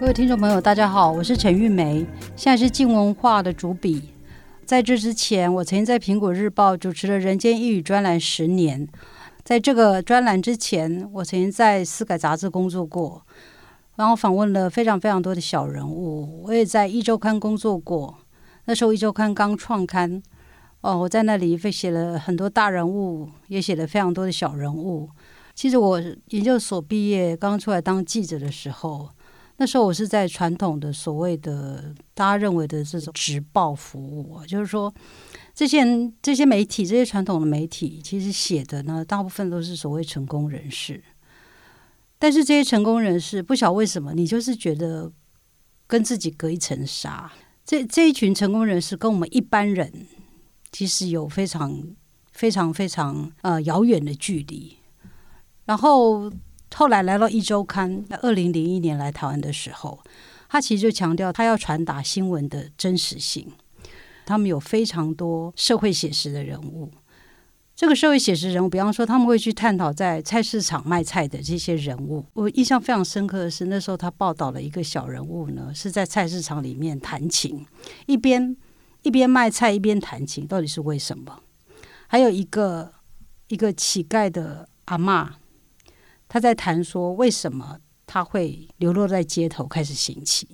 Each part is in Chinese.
各位听众朋友，大家好，我是陈玉梅，现在是静文化的主笔。在这之前，我曾经在苹果日报主持了《人间一语》专栏十年。在这个专栏之前，我曾经在《思改》杂志工作过，然后访问了非常非常多的小人物。我也在《一周刊》工作过，那时候《一周刊》刚创刊，哦，我在那里会写了很多大人物，也写了非常多的小人物。其实我研究所毕业刚出来当记者的时候，那时候我是在传统的所谓的大家认为的这种直报服务啊，就是说。这些人、这些媒体、这些传统的媒体，其实写的呢，大部分都是所谓成功人士。但是这些成功人士，不晓为什么，你就是觉得跟自己隔一层纱。这这一群成功人士跟我们一般人，其实有非常、非常、非常呃遥远的距离。然后后来来到一周刊，二零零一年来台湾的时候，他其实就强调他要传达新闻的真实性。他们有非常多社会写实的人物，这个社会写实人物，比方说他们会去探讨在菜市场卖菜的这些人物。我印象非常深刻的是，那时候他报道了一个小人物呢，是在菜市场里面弹琴，一边一边卖菜一边弹琴，到底是为什么？还有一个一个乞丐的阿妈，他在谈说为什么他会流落在街头开始行乞。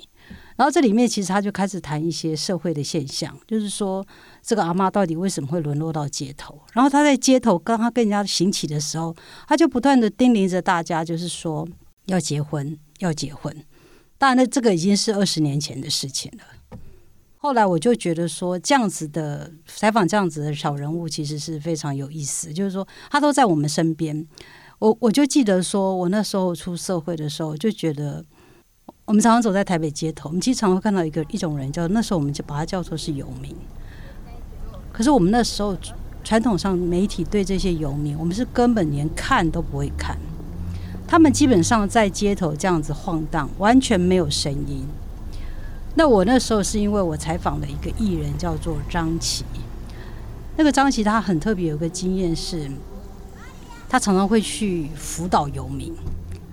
然后这里面其实他就开始谈一些社会的现象，就是说这个阿妈到底为什么会沦落到街头？然后他在街头刚他跟人家行乞的时候，他就不断的叮咛着大家，就是说要结婚，要结婚。当然，那这个已经是二十年前的事情了。后来我就觉得说，这样子的采访，这样子的小人物其实是非常有意思。就是说，他都在我们身边。我我就记得说，我那时候出社会的时候，就觉得。我们常常走在台北街头，我们经常会看到一个一种人，叫那时候我们就把它叫做是游民。可是我们那时候传统上媒体对这些游民，我们是根本连看都不会看。他们基本上在街头这样子晃荡，完全没有声音。那我那时候是因为我采访了一个艺人，叫做张琪。那个张琪他很特别，有个经验是，他常常会去辅导游民，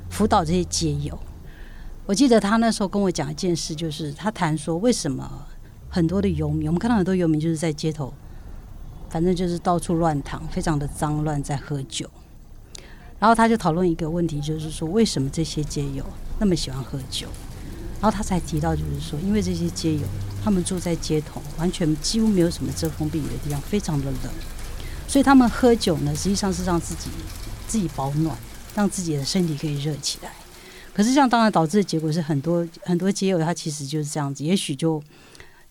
辅导这些街友。我记得他那时候跟我讲一件事，就是他谈说为什么很多的游民，我们看到很多游民就是在街头，反正就是到处乱躺，非常的脏乱，在喝酒。然后他就讨论一个问题，就是说为什么这些街友那么喜欢喝酒？然后他才提到，就是说因为这些街友他们住在街头，完全几乎没有什么遮风避雨的地方，非常的冷，所以他们喝酒呢，实际上是让自己自己保暖，让自己的身体可以热起来。可是这样当然导致的结果是很多很多街友他其实就是这样子，也许就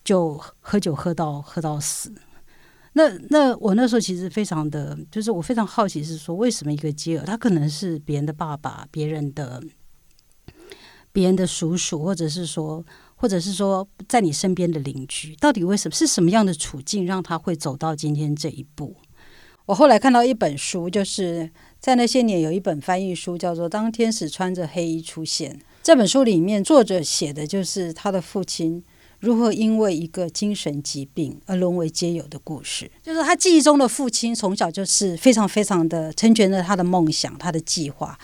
就喝酒喝到喝到死。那那我那时候其实非常的，就是我非常好奇是说，为什么一个街友他可能是别人的爸爸、别人的别人的叔叔，或者是说，或者是说在你身边的邻居，到底为什么是什么样的处境让他会走到今天这一步？我后来看到一本书，就是在那些年有一本翻译书，叫做《当天使穿着黑衣出现》。这本书里面，作者写的就是他的父亲如何因为一个精神疾病而沦为街友的故事。就是他记忆中的父亲从小就是非常非常的成全了他的梦想、他的计划。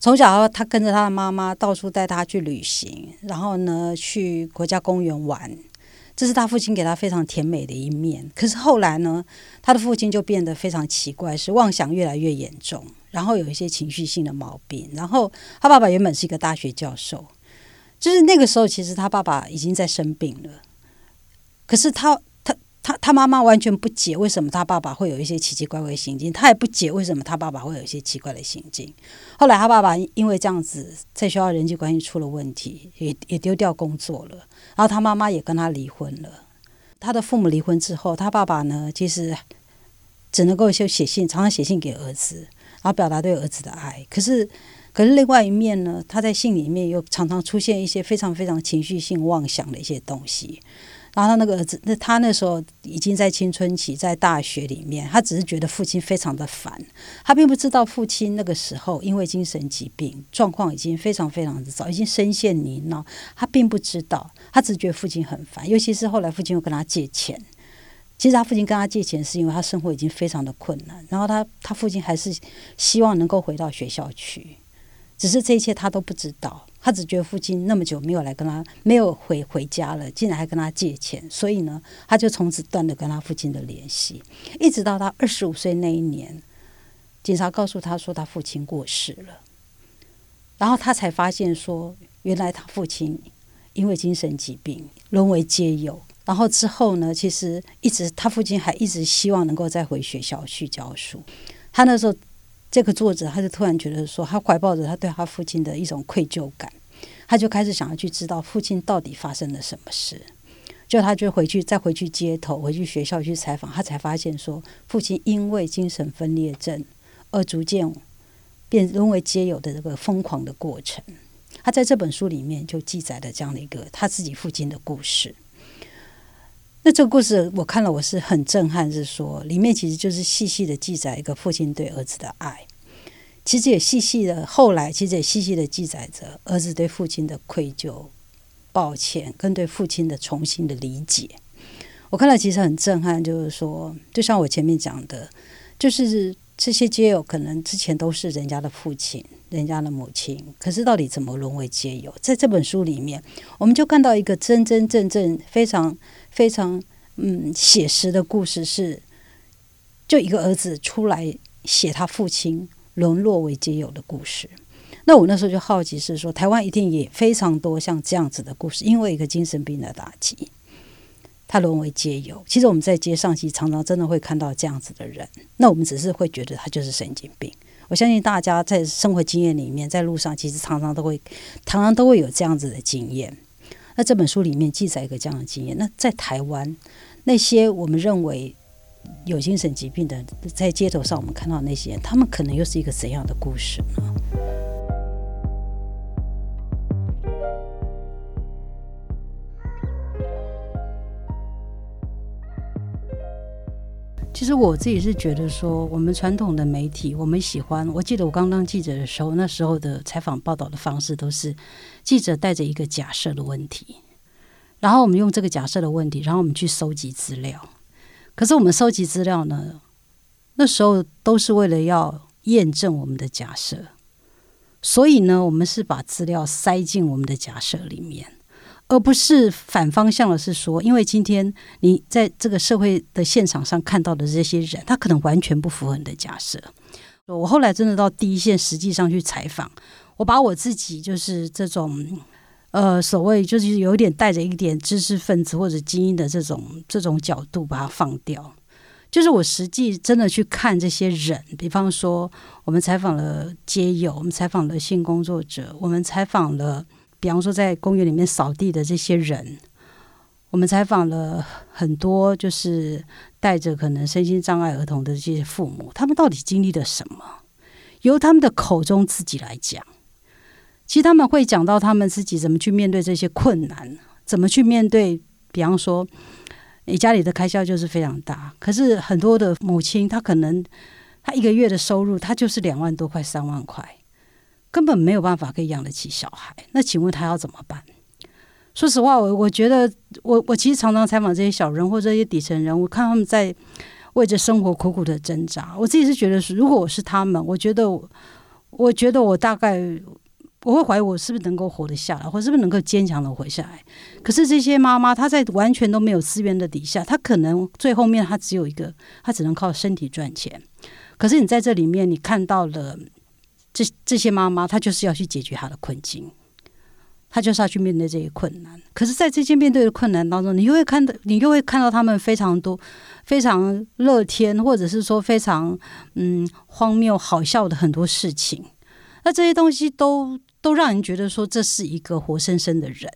从小他跟着他的妈妈到处带他去旅行，然后呢去国家公园玩。这是他父亲给他非常甜美的一面。可是后来呢，他的父亲就变得非常奇怪，是妄想越来越严重，然后有一些情绪性的毛病。然后他爸爸原本是一个大学教授，就是那个时候其实他爸爸已经在生病了。可是他他他妈妈完全不解为什么他爸爸会有一些奇奇怪怪的行径，他也不解为什么他爸爸会有一些奇怪的行径。后来他爸爸因为这样子在学校人际关系出了问题，也也丢掉工作了。然后他妈妈也跟他离婚了。他的父母离婚之后，他爸爸呢，其实只能够就写信，常常写信给儿子，然后表达对儿子的爱。可是，可是另外一面呢，他在信里面又常常出现一些非常非常情绪性妄想的一些东西。然后他那个儿子，那他那时候已经在青春期，在大学里面，他只是觉得父亲非常的烦，他并不知道父亲那个时候因为精神疾病状况已经非常非常的糟，已经深陷泥淖，他并不知道，他只觉得父亲很烦，尤其是后来父亲又跟他借钱，其实他父亲跟他借钱是因为他生活已经非常的困难，然后他他父亲还是希望能够回到学校去。只是这一切他都不知道。他只觉得父亲那么久没有来跟他，没有回回家了，竟然还跟他借钱，所以呢，他就从此断了跟他父亲的联系，一直到他二十五岁那一年，警察告诉他说他父亲过世了，然后他才发现说，原来他父亲因为精神疾病沦为街友，然后之后呢，其实一直他父亲还一直希望能够再回学校去教书，他那时候。这个作者他就突然觉得说，他怀抱着他对他父亲的一种愧疚感，他就开始想要去知道父亲到底发生了什么事。就他就回去再回去街头，回去学校去采访，他才发现说，父亲因为精神分裂症而逐渐变沦为街友的这个疯狂的过程。他在这本书里面就记载了这样的一个他自己父亲的故事。那这个故事我看了，我是很震撼，是说里面其实就是细细的记载一个父亲对儿子的爱，其实也细细的后来其实也细细的记载着儿子对父亲的愧疚、抱歉跟对父亲的重新的理解。我看了其实很震撼，就是说，就像我前面讲的，就是这些街友可能之前都是人家的父亲、人家的母亲，可是到底怎么沦为街友？在这本书里面，我们就看到一个真真正正非常。非常嗯写实的故事是，就一个儿子出来写他父亲沦落为街友的故事。那我那时候就好奇是说，台湾一定也非常多像这样子的故事，因为一个精神病的打击，他沦为街友。其实我们在街上其实常常真的会看到这样子的人，那我们只是会觉得他就是神经病。我相信大家在生活经验里面，在路上其实常常都会常常都会有这样子的经验。那这本书里面记载一个这样的经验。那在台湾，那些我们认为有精神疾病的，在街头上我们看到那些人，他们可能又是一个怎样的故事呢？其实我自己是觉得说，我们传统的媒体，我们喜欢。我记得我刚当记者的时候，那时候的采访报道的方式都是记者带着一个假设的问题，然后我们用这个假设的问题，然后我们去收集资料。可是我们收集资料呢，那时候都是为了要验证我们的假设，所以呢，我们是把资料塞进我们的假设里面。而不是反方向的，是说，因为今天你在这个社会的现场上看到的这些人，他可能完全不符合你的假设。我后来真的到第一线，实际上去采访，我把我自己就是这种呃所谓就是有点带着一点知识分子或者精英的这种这种角度把它放掉，就是我实际真的去看这些人，比方说我们采访了街友，我们采访了性工作者，我们采访了。比方说，在公园里面扫地的这些人，我们采访了很多，就是带着可能身心障碍儿童的这些父母，他们到底经历了什么？由他们的口中自己来讲，其实他们会讲到他们自己怎么去面对这些困难，怎么去面对。比方说，你家里的开销就是非常大，可是很多的母亲，她可能她一个月的收入，她就是两万多块、三万块。根本没有办法可以养得起小孩，那请问他要怎么办？说实话，我我觉得，我我其实常常采访这些小人或者这些底层人，我看他们在为着生活苦苦的挣扎。我自己是觉得，是如果我是他们，我觉得，我觉得我大概我会怀疑我是不是能够活得下来，或是不是能够坚强的活下来。可是这些妈妈，她在完全都没有资源的底下，她可能最后面她只有一个，她只能靠身体赚钱。可是你在这里面，你看到了。这这些妈妈，她就是要去解决她的困境，她就是要去面对这些困难。可是，在这些面对的困难当中，你又会看到，你又会看到他们非常多、非常乐天，或者是说非常嗯荒谬、好笑的很多事情。那这些东西都都让人觉得说，这是一个活生生的人。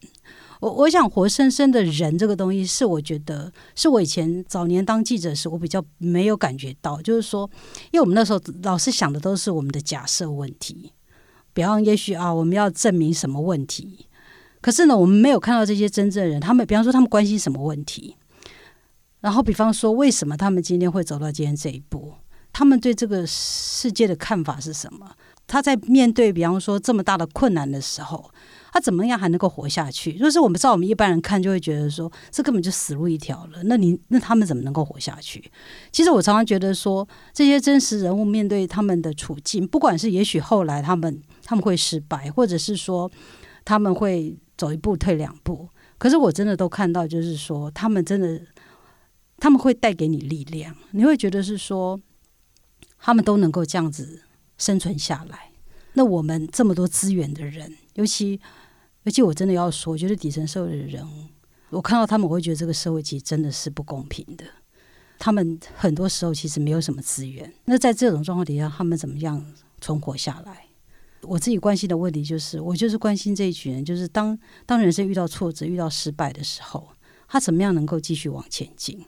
我我想活生生的人这个东西，是我觉得是我以前早年当记者时，我比较没有感觉到，就是说，因为我们那时候老是想的都是我们的假设问题，比方也许啊，我们要证明什么问题，可是呢，我们没有看到这些真正人，他们比方说他们关心什么问题，然后比方说为什么他们今天会走到今天这一步，他们对这个世界的看法是什么？他在面对比方说这么大的困难的时候。他怎么样还能够活下去？就是我们照我们一般人看，就会觉得说，这根本就死路一条了。那你那他们怎么能够活下去？其实我常常觉得说，这些真实人物面对他们的处境，不管是也许后来他们他们会失败，或者是说他们会走一步退两步，可是我真的都看到，就是说他们真的他们会带给你力量，你会觉得是说他们都能够这样子生存下来。那我们这么多资源的人，尤其。而且我真的要说，我觉得底层社会的人，我看到他们，我会觉得这个社会其实真的是不公平的。他们很多时候其实没有什么资源，那在这种状况底下，他们怎么样存活下来？我自己关心的问题就是，我就是关心这一群人，就是当当人生遇到挫折、遇到失败的时候，他怎么样能够继续往前进？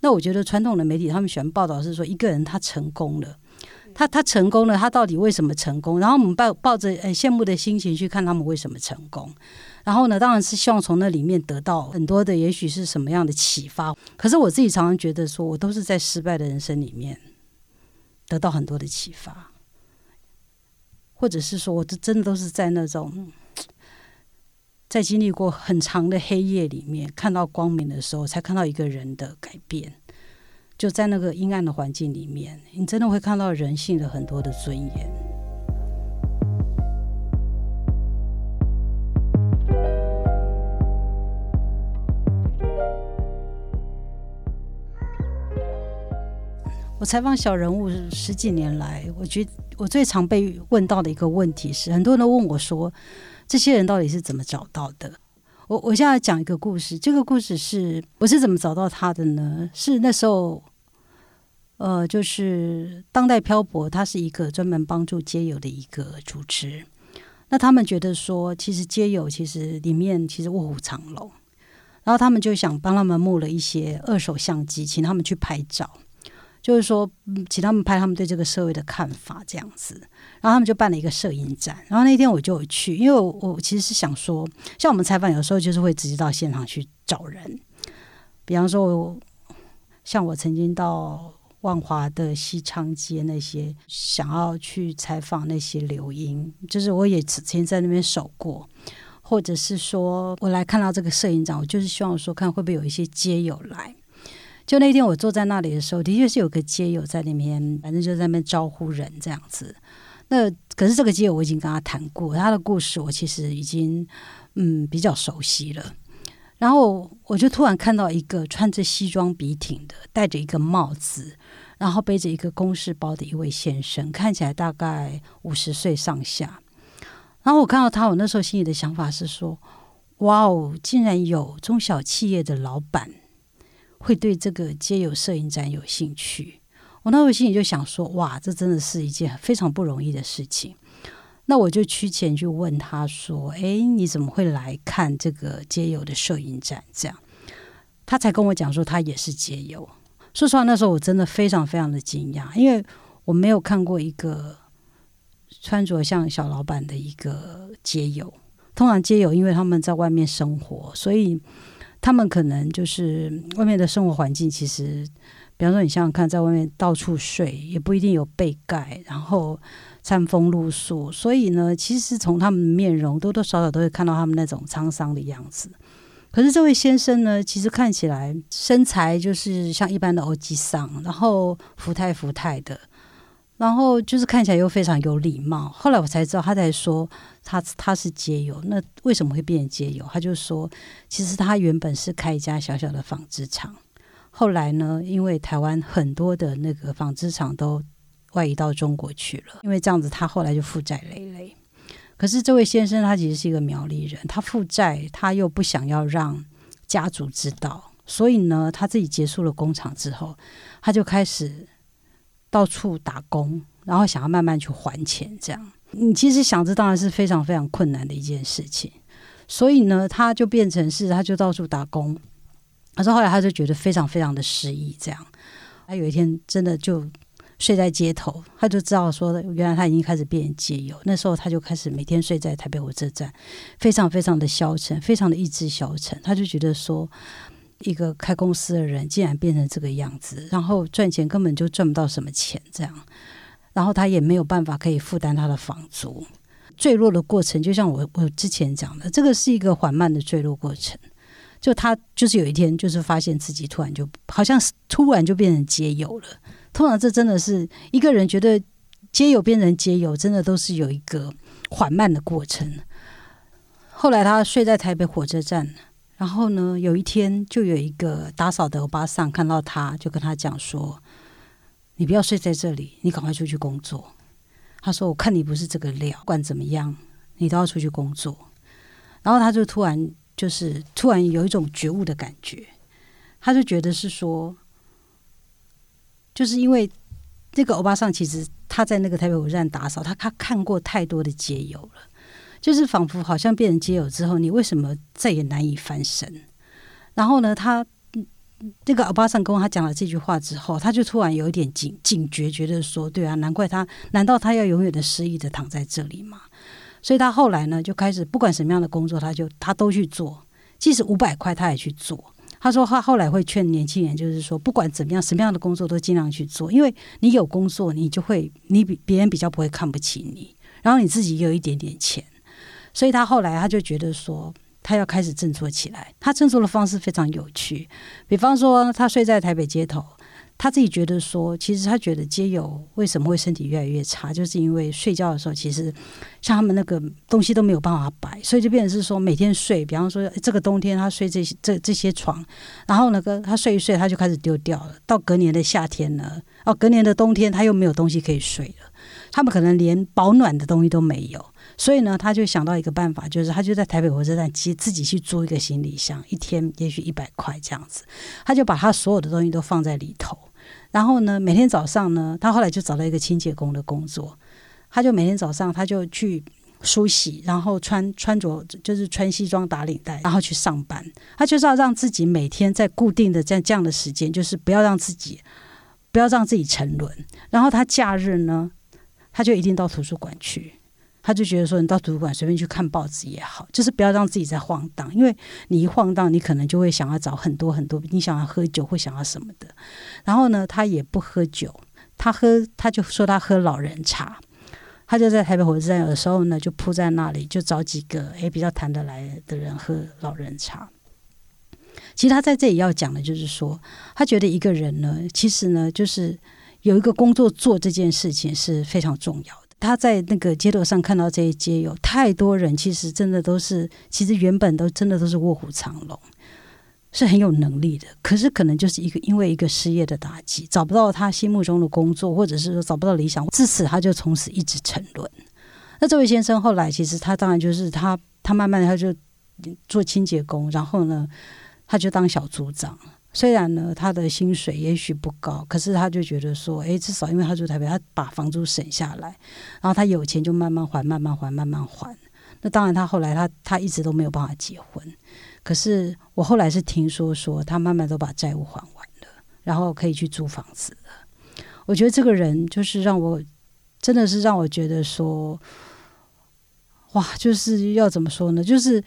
那我觉得传统的媒体他们喜欢报道是说，一个人他成功了。他他成功了，他到底为什么成功？然后我们抱抱着呃羡慕的心情去看他们为什么成功。然后呢，当然是希望从那里面得到很多的，也许是什么样的启发。可是我自己常常觉得，说我都是在失败的人生里面得到很多的启发，或者是说，我这真的都是在那种在经历过很长的黑夜里面看到光明的时候，才看到一个人的改变。就在那个阴暗的环境里面，你真的会看到人性的很多的尊严。我采访小人物十几年来，我觉得我最常被问到的一个问题是，很多人都问我说，这些人到底是怎么找到的？我我现在讲一个故事，这个故事是我是怎么找到他的呢？是那时候，呃，就是当代漂泊，他是一个专门帮助街友的一个组织。那他们觉得说，其实街友其实里面其实卧虎藏龙，然后他们就想帮他们募了一些二手相机，请他们去拍照。就是说，请他们拍他们对这个社会的看法这样子，然后他们就办了一个摄影展。然后那天我就有去，因为我我其实是想说，像我们采访有时候就是会直接到现场去找人，比方说，像我曾经到万华的西昌街那些，想要去采访那些留音，就是我也曾经在那边守过，或者是说我来看到这个摄影展，我就是希望说看会不会有一些街友来。就那天我坐在那里的时候，的确是有个街友在那边，反正就在那边招呼人这样子。那可是这个街友我已经跟他谈过，他的故事我其实已经嗯比较熟悉了。然后我就突然看到一个穿着西装笔挺的，戴着一个帽子，然后背着一个公事包的一位先生，看起来大概五十岁上下。然后我看到他，我那时候心里的想法是说：哇哦，竟然有中小企业的老板。会对这个街友摄影展有兴趣，我那时候心里就想说：哇，这真的是一件非常不容易的事情。那我就去前去问他说：哎，你怎么会来看这个街友的摄影展？这样，他才跟我讲说他也是街友。说实话，那时候我真的非常非常的惊讶，因为我没有看过一个穿着像小老板的一个街友。通常街友因为他们在外面生活，所以。他们可能就是外面的生活环境，其实，比方说你想想看，在外面到处睡，也不一定有被盖，然后餐风露宿，所以呢，其实从他们的面容多多少少都会看到他们那种沧桑的样子。可是这位先生呢，其实看起来身材就是像一般的欧吉桑，然后福态福态的。然后就是看起来又非常有礼貌。后来我才知道，他在说他他是街友。那为什么会变成街友？他就说，其实他原本是开一家小小的纺织厂，后来呢，因为台湾很多的那个纺织厂都外移到中国去了，因为这样子，他后来就负债累累。可是这位先生他其实是一个苗栗人，他负债他又不想要让家族知道，所以呢，他自己结束了工厂之后，他就开始。到处打工，然后想要慢慢去还钱，这样你其实想，这当然是非常非常困难的一件事情。所以呢，他就变成是，他就到处打工。可是后来他就觉得非常非常的失意，这样。他有一天真的就睡在街头，他就知道说，原来他已经开始变街友。那时候他就开始每天睡在台北火车站，非常非常的消沉，非常的意志消沉。他就觉得说。一个开公司的人竟然变成这个样子，然后赚钱根本就赚不到什么钱，这样，然后他也没有办法可以负担他的房租。坠落的过程，就像我我之前讲的，这个是一个缓慢的坠落过程。就他就是有一天，就是发现自己突然就好像突然就变成街友了。通常这真的是一个人觉得街友变成街友，真的都是有一个缓慢的过程。后来他睡在台北火车站，然后呢，有一天就有一个打扫的欧巴桑看到他，就跟他讲说：“你不要睡在这里，你赶快出去工作。”他说：“我看你不是这个料，不管怎么样，你都要出去工作。”然后他就突然就是突然有一种觉悟的感觉，他就觉得是说，就是因为这个欧巴桑其实他在那个台北火车站打扫，他他看过太多的街友了。就是仿佛好像变成街友之后，你为什么再也难以翻身？然后呢，他这个阿巴桑跟他讲了这句话之后，他就突然有一点警警觉，觉得说：对啊，难怪他，难道他要永远的失忆的躺在这里吗？所以他后来呢，就开始不管什么样的工作，他就他都去做，即使五百块他也去做。他说他后来会劝年轻人，就是说不管怎么样，什么样的工作都尽量去做，因为你有工作，你就会你比别人比较不会看不起你，然后你自己有一点点钱。所以他后来他就觉得说，他要开始振作起来。他振作的方式非常有趣，比方说他睡在台北街头，他自己觉得说，其实他觉得街友为什么会身体越来越差，就是因为睡觉的时候，其实像他们那个东西都没有办法摆，所以就变成是说每天睡。比方说这个冬天他睡这些这这些床，然后那个他睡一睡他就开始丢掉了。到隔年的夏天呢，哦，隔年的冬天他又没有东西可以睡了，他们可能连保暖的东西都没有。所以呢，他就想到一个办法，就是他就在台北火车站接自己去租一个行李箱，一天也许一百块这样子，他就把他所有的东西都放在里头。然后呢，每天早上呢，他后来就找到一个清洁工的工作，他就每天早上他就去梳洗，然后穿穿着就是穿西装打领带，然后去上班。他就是要让自己每天在固定的这样这样的时间，就是不要让自己不要让自己沉沦。然后他假日呢，他就一定到图书馆去。他就觉得说，你到图书馆随便去看报纸也好，就是不要让自己在晃荡，因为你一晃荡，你可能就会想要找很多很多，你想要喝酒或想要什么的。然后呢，他也不喝酒，他喝他就说他喝老人茶，他就在台北火车站有的时候呢，就铺在那里，就找几个诶比较谈得来的人喝老人茶。其实他在这里要讲的就是说，他觉得一个人呢，其实呢，就是有一个工作做这件事情是非常重要的。他在那个街头上看到这些街友，太多人其实真的都是，其实原本都真的都是卧虎藏龙，是很有能力的。可是可能就是一个因为一个失业的打击，找不到他心目中的工作，或者是说找不到理想，自此他就从此一直沉沦。那这位先生后来其实他当然就是他，他慢慢他就做清洁工，然后呢，他就当小组长。虽然呢，他的薪水也许不高，可是他就觉得说，哎，至少因为他住台北，他把房租省下来，然后他有钱就慢慢还，慢慢还，慢慢还。那当然，他后来他他一直都没有办法结婚。可是我后来是听说说，他慢慢都把债务还完了，然后可以去租房子了。我觉得这个人就是让我真的是让我觉得说，哇，就是要怎么说呢？就是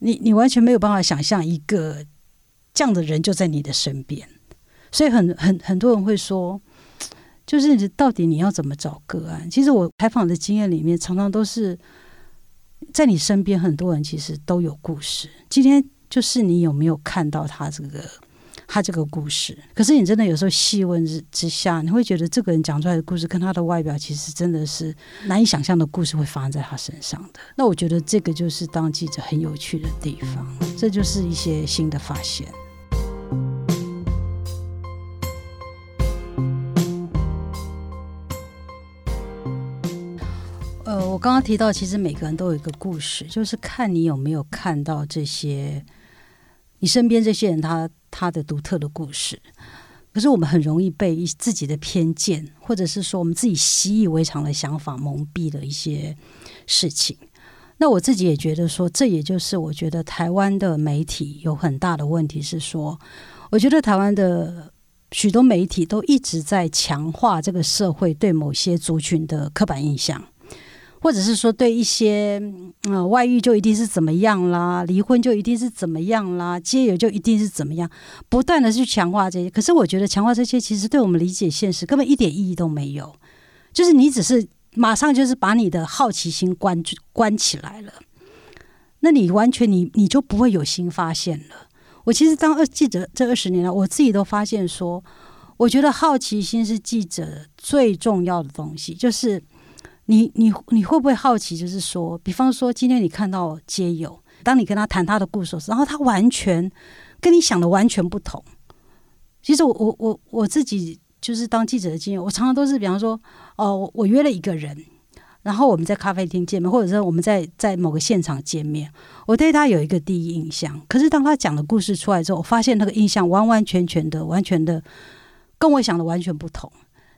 你你完全没有办法想象一个。这样的人就在你的身边，所以很很很多人会说，就是你到底你要怎么找个案？其实我采访的经验里面，常常都是在你身边，很多人其实都有故事。今天就是你有没有看到他这个？他这个故事，可是你真的有时候细问之之下，你会觉得这个人讲出来的故事跟他的外表其实真的是难以想象的故事会发生在他身上的。那我觉得这个就是当记者很有趣的地方，这就是一些新的发现。呃，我刚刚提到，其实每个人都有一个故事，就是看你有没有看到这些，你身边这些人他。他的独特的故事，可是我们很容易被自己的偏见，或者是说我们自己习以为常的想法蒙蔽了一些事情。那我自己也觉得说，这也就是我觉得台湾的媒体有很大的问题，是说，我觉得台湾的许多媒体都一直在强化这个社会对某些族群的刻板印象。或者是说，对一些呃外遇就一定是怎么样啦，离婚就一定是怎么样啦，接友就一定是怎么样，不断的去强化这些。可是我觉得强化这些，其实对我们理解现实根本一点意义都没有。就是你只是马上就是把你的好奇心关关起来了。那你完全你你就不会有新发现了。我其实当二记者这二十年来，我自己都发现说，我觉得好奇心是记者最重要的东西。就是你你你会不会好奇？就是说，比方说今天你看到街友，当你跟他谈他的故事时，然后他完全跟你想的完全不同。其实我我我我自己就是当记者的经验，我常常都是比方说，哦，我约了一个人。然后我们在咖啡厅见面，或者说我们在在某个现场见面，我对他有一个第一印象。可是当他讲的故事出来之后，我发现那个印象完完全全的、完全的跟我想的完全不同。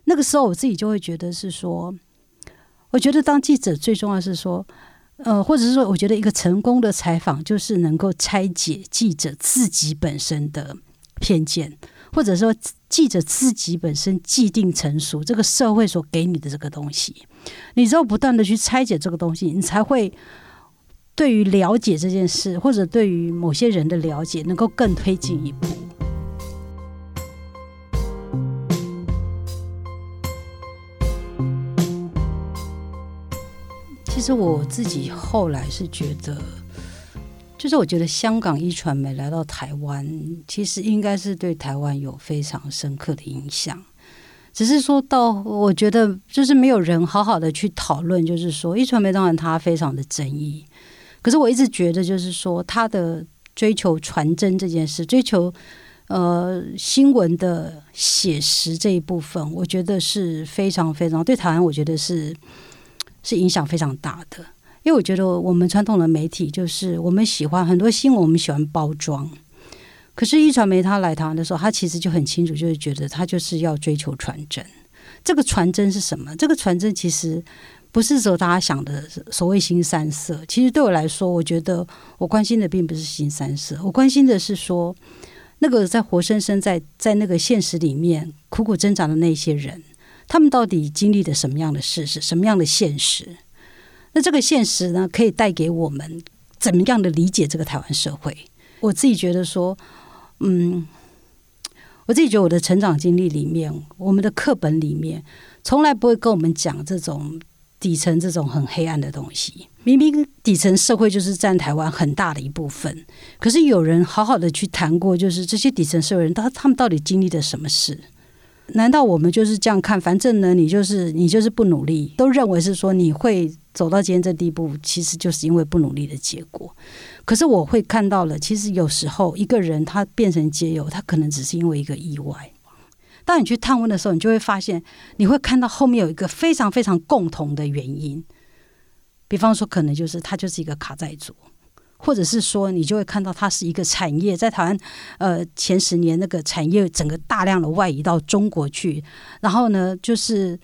那个时候我自己就会觉得是说，我觉得当记者最重要是说，呃，或者是说，我觉得一个成功的采访就是能够拆解记者自己本身的偏见。或者说，记者自己本身既定成熟，这个社会所给你的这个东西，你只有不断的去拆解这个东西，你才会对于了解这件事，或者对于某些人的了解，能够更推进一步。实我自己后来是觉得。就是我觉得香港一传媒来到台湾，其实应该是对台湾有非常深刻的影响。只是说到，我觉得就是没有人好好的去讨论，就是说一传媒当然它非常的争议，可是我一直觉得就是说它的追求传真这件事，追求呃新闻的写实这一部分，我觉得是非常非常对台湾，我觉得是是影响非常大的。因为我觉得我们传统的媒体就是我们喜欢很多新闻，我们喜欢包装。可是，一传媒他来台湾的时候，他其实就很清楚，就是觉得他就是要追求传真。这个传真是什么？这个传真其实不是说大家想的所谓新三色。其实对我来说，我觉得我关心的并不是新三色，我关心的是说，那个在活生生在在那个现实里面苦苦挣扎的那些人，他们到底经历的什么样的事，是什么样的现实？那这个现实呢，可以带给我们怎么样的理解这个台湾社会？我自己觉得说，嗯，我自己觉得我的成长经历里面，我们的课本里面从来不会跟我们讲这种底层这种很黑暗的东西。明明底层社会就是占台湾很大的一部分，可是有人好好的去谈过，就是这些底层社会人，他他们到底经历了什么事？难道我们就是这样看？反正呢，你就是你就是不努力，都认为是说你会走到今天这地步，其实就是因为不努力的结果。可是我会看到了，其实有时候一个人他变成街友，他可能只是因为一个意外。当你去探问的时候，你就会发现，你会看到后面有一个非常非常共同的原因。比方说，可能就是他就是一个卡债主。或者是说，你就会看到它是一个产业，在台湾，呃，前十年那个产业整个大量的外移到中国去，然后呢，就是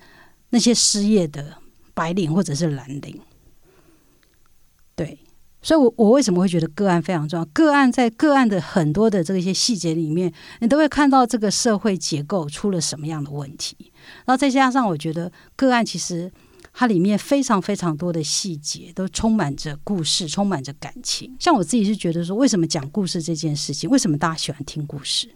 那些失业的白领或者是蓝领，对，所以，我我为什么会觉得个案非常重要？个案在个案的很多的这些细节里面，你都会看到这个社会结构出了什么样的问题，然后再加上，我觉得个案其实。它里面非常非常多的细节，都充满着故事，充满着感情。像我自己是觉得说，为什么讲故事这件事情，为什么大家喜欢听故事？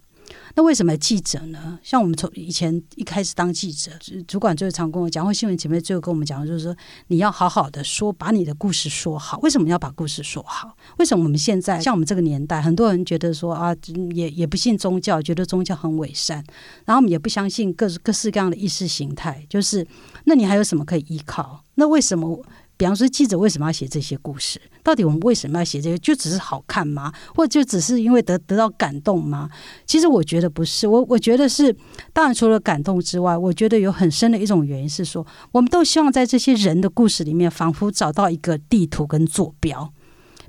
那为什么记者呢？像我们从以前一开始当记者，主管就常跟我讲，或新闻前面最后跟我们讲，就是说你要好好的说，把你的故事说好。为什么要把故事说好？为什么我们现在像我们这个年代，很多人觉得说啊，也也不信宗教，觉得宗教很伪善，然后我们也不相信各各式各样的意识形态，就是那你还有什么可以依靠？那为什么？比方说，记者为什么要写这些故事？到底我们为什么要写这个？就只是好看吗？或者就只是因为得得到感动吗？其实我觉得不是。我我觉得是，当然除了感动之外，我觉得有很深的一种原因是说，我们都希望在这些人的故事里面，仿佛找到一个地图跟坐标。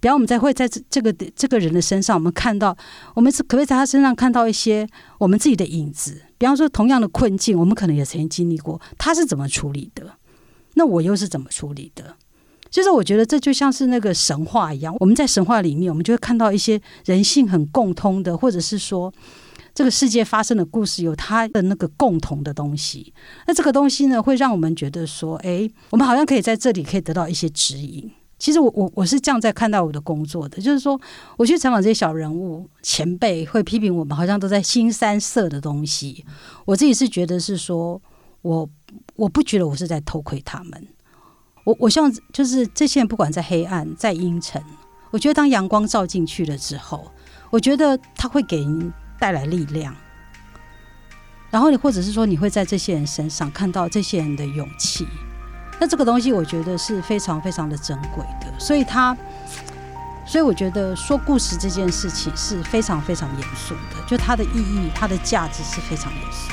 比方我们在会在这这个这个人的身上，我们看到，我们是可不可以在他身上看到一些我们自己的影子？比方说，同样的困境，我们可能也曾经经历过，他是怎么处理的？那我又是怎么处理的？就是我觉得这就像是那个神话一样，我们在神话里面，我们就会看到一些人性很共通的，或者是说这个世界发生的故事有它的那个共同的东西。那这个东西呢，会让我们觉得说，哎，我们好像可以在这里可以得到一些指引。其实我我我是这样在看待我的工作的，就是说我去采访这些小人物前辈，会批评我们好像都在新三色的东西。我自己是觉得是说，我我不觉得我是在偷窥他们。我我希望就是这些人不管在黑暗在阴沉，我觉得当阳光照进去了之后，我觉得它会给人带来力量。然后你或者是说你会在这些人身上看到这些人的勇气，那这个东西我觉得是非常非常的珍贵的。所以他，所以我觉得说故事这件事情是非常非常严肃的，就它的意义、它的价值是非常严肃。